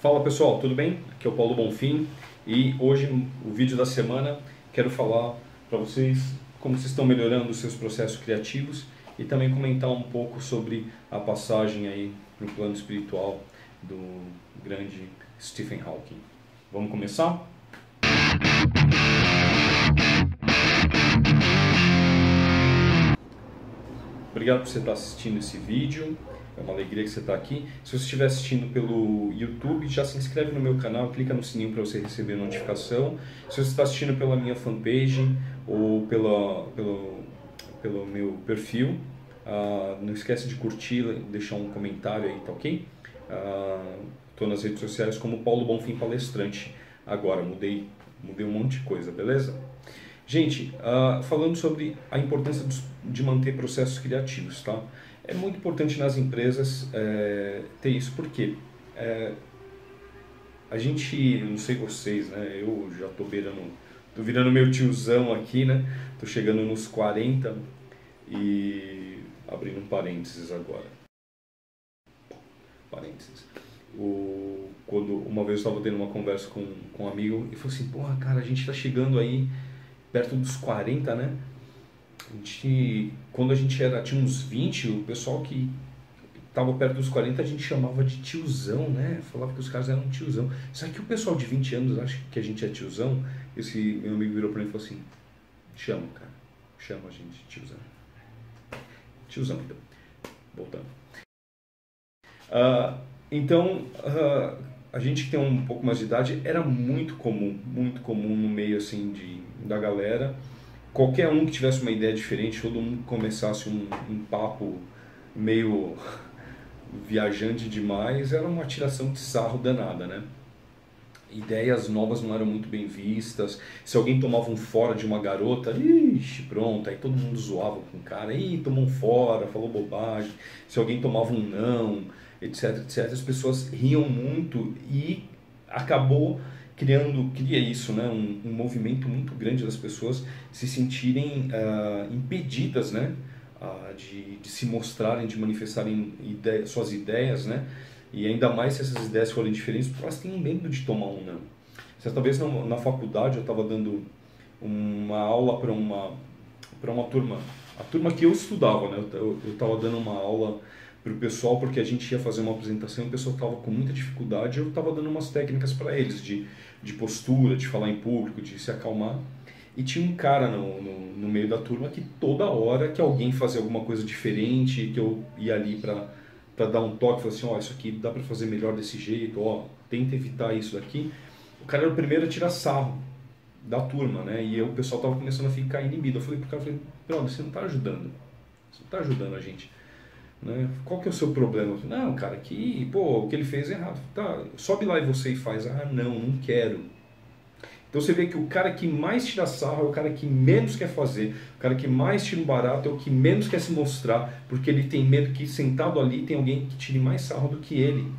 Fala pessoal, tudo bem? Aqui é o Paulo Bonfim e hoje o vídeo da semana quero falar para vocês como vocês estão melhorando os seus processos criativos e também comentar um pouco sobre a passagem aí no plano espiritual do grande Stephen Hawking. Vamos começar? Obrigado por você estar assistindo esse vídeo. É uma alegria que você está aqui. Se você estiver assistindo pelo YouTube, já se inscreve no meu canal, clica no sininho para você receber notificação. Se você está assistindo pela minha fanpage ou pela, pelo, pelo meu perfil, uh, não esquece de curtir, deixar um comentário aí, tá ok? Estou uh, nas redes sociais como Paulo Bonfim Palestrante. Agora, mudei, mudei um monte de coisa, beleza? Gente, uh, falando sobre a importância de manter processos criativos, tá? É muito importante nas empresas é, ter isso, porque é, a gente, não sei vocês, né? Eu já tô tô virando meu tiozão aqui, né? Tô chegando nos 40 e abrindo um parênteses agora. Parênteses. O, quando uma vez eu estava tendo uma conversa com, com um amigo e falou assim, porra, cara, a gente está chegando aí perto dos 40, né? A gente, quando a gente era, tinha uns 20, o pessoal que estava perto dos 40 a gente chamava de tiozão, né? Falava que os caras eram tiozão. Será que o pessoal de 20 anos acha que a gente é tiozão? Esse meu amigo virou para mim e falou assim: chama, cara, chama a gente de tiozão. Tiozão, então. Voltando. Uh, então, uh, a gente que tem um pouco mais de idade era muito comum, muito comum no meio assim de, da galera qualquer um que tivesse uma ideia diferente, todo mundo começasse um, um papo meio viajante demais, era uma tiração de sarro danada, né? Ideias novas não eram muito bem vistas. Se alguém tomava um fora de uma garota, ixi, pronto, aí todo mundo zoava com o cara, ih, tomou um fora, falou bobagem. Se alguém tomava um não, etc, etc, as pessoas riam muito e acabou criando, cria isso, né? um, um movimento muito grande das pessoas se sentirem uh, impedidas né? Uh, de, de se mostrarem, de manifestarem suas ideias, né? e ainda mais se essas ideias forem diferentes, porque elas têm medo de tomar um não. Certa vez na, na faculdade eu estava dando uma aula para uma, uma turma, a turma que eu estudava, né? eu estava dando uma aula para o pessoal porque a gente ia fazer uma apresentação e o pessoal estava com muita dificuldade eu estava dando umas técnicas para eles de de postura, de falar em público, de se acalmar. E tinha um cara no, no, no meio da turma que toda hora que alguém fazia alguma coisa diferente, que eu ia ali para dar um toque, falava assim, ó, oh, isso aqui dá para fazer melhor desse jeito, ó, tenta evitar isso daqui. O cara era o primeiro a tirar sarro da turma, né? E eu, o pessoal tava começando a ficar inibido. Eu falei pro cara, falei, você não tá ajudando. Você não tá ajudando a gente. Né? Qual que é o seu problema? Não, cara, que pô, o que ele fez é errado. Tá, sobe lá e você faz. Ah, não, não quero. Então você vê que o cara que mais tira sarro é o cara que menos quer fazer, o cara que mais tira um barato é o que menos quer se mostrar, porque ele tem medo que sentado ali tem alguém que tire mais sarro do que ele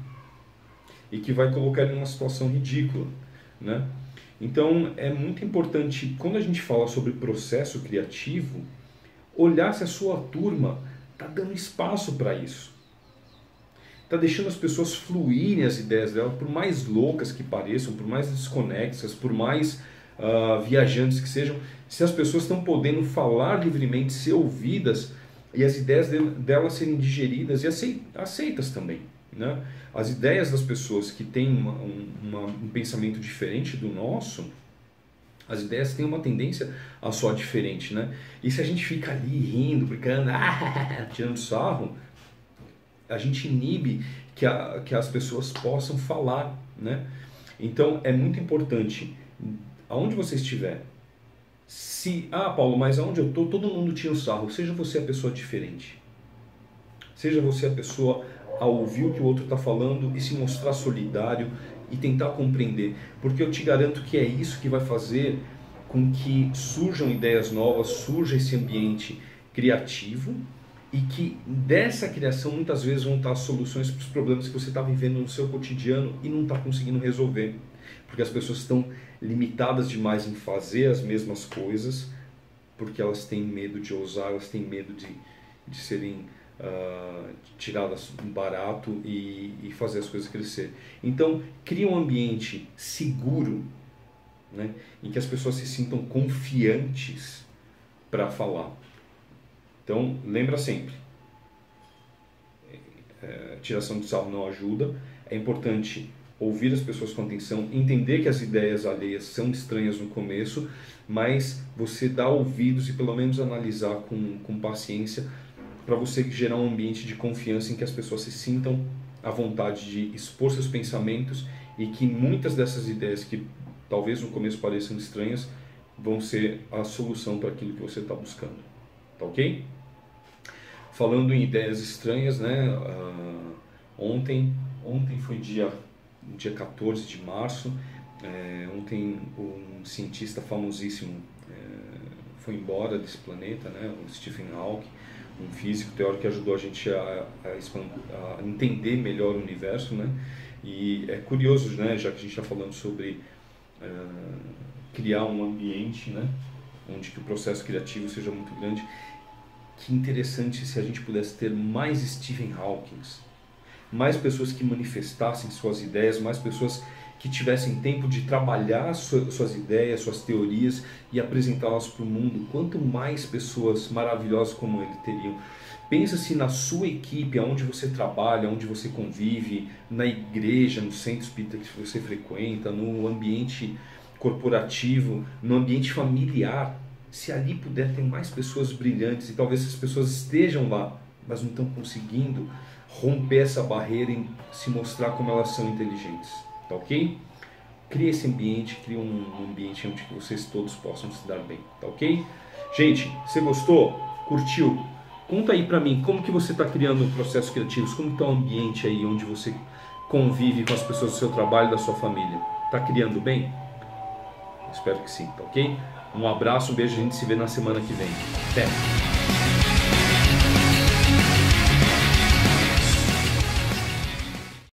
e que vai colocar ele numa situação ridícula, né? Então é muito importante quando a gente fala sobre processo criativo, olhar se a sua turma está dando espaço para isso. Está deixando as pessoas fluírem as ideias dela, por mais loucas que pareçam, por mais desconexas, por mais uh, viajantes que sejam, se as pessoas estão podendo falar livremente, ser ouvidas e as ideias delas serem digeridas e aceitas também. Né? As ideias das pessoas que têm uma, uma, um pensamento diferente do nosso, as ideias têm uma tendência a soar diferente, né? E se a gente fica ali rindo, brincando, ah, tirando sarro, a gente inibe que, a, que as pessoas possam falar, né? Então é muito importante, aonde você estiver, se, ah Paulo, mas aonde eu estou, todo mundo tira o sarro, seja você a pessoa diferente. Seja você a pessoa a ouvir o que o outro está falando e se mostrar solidário e tentar compreender, porque eu te garanto que é isso que vai fazer com que surjam ideias novas, surja esse ambiente criativo e que dessa criação muitas vezes vão estar soluções para os problemas que você está vivendo no seu cotidiano e não está conseguindo resolver, porque as pessoas estão limitadas demais em fazer as mesmas coisas, porque elas têm medo de ousar, elas têm medo de, de serem tiradas barato e, e fazer as coisas crescer. Então, cria um ambiente seguro, né, em que as pessoas se sintam confiantes para falar. Então, lembra sempre, é, tiração de sarro não ajuda, é importante ouvir as pessoas com atenção, entender que as ideias alheias são estranhas no começo, mas você dá ouvidos e pelo menos analisar com, com paciência para você gerar um ambiente de confiança em que as pessoas se sintam à vontade de expor seus pensamentos e que muitas dessas ideias que talvez no começo pareçam estranhas vão ser a solução para aquilo que você está buscando. Tá ok? Falando em ideias estranhas, né? Uh, ontem, ontem foi dia, dia 14 de março. É, ontem um cientista famosíssimo foi embora desse planeta, né? O Stephen Hawking, um físico teórico que ajudou a gente a, a, a entender melhor o universo, né? E é curioso, né? Já que a gente está falando sobre uh, criar um ambiente, né? Onde que o processo criativo seja muito grande que interessante se a gente pudesse ter mais Stephen Hawking, mais pessoas que manifestassem suas ideias, mais pessoas que tivessem tempo de trabalhar suas ideias, suas teorias e apresentá-las para o mundo. Quanto mais pessoas maravilhosas como ele teriam. Pensa se na sua equipe, onde você trabalha, onde você convive, na igreja, no centro espírita que você frequenta, no ambiente corporativo, no ambiente familiar, se ali puder ter mais pessoas brilhantes e talvez essas pessoas estejam lá, mas não estão conseguindo romper essa barreira e se mostrar como elas são inteligentes, tá ok? Cria esse ambiente, cria um ambiente onde vocês todos possam se dar bem, tá ok? Gente, você gostou? Curtiu? Conta aí pra mim como que você está criando processos criativos, como está o ambiente aí onde você convive com as pessoas do seu trabalho, da sua família. Tá criando bem? Espero que sim, tá ok? Um abraço, um beijo, a gente se vê na semana que vem. Até!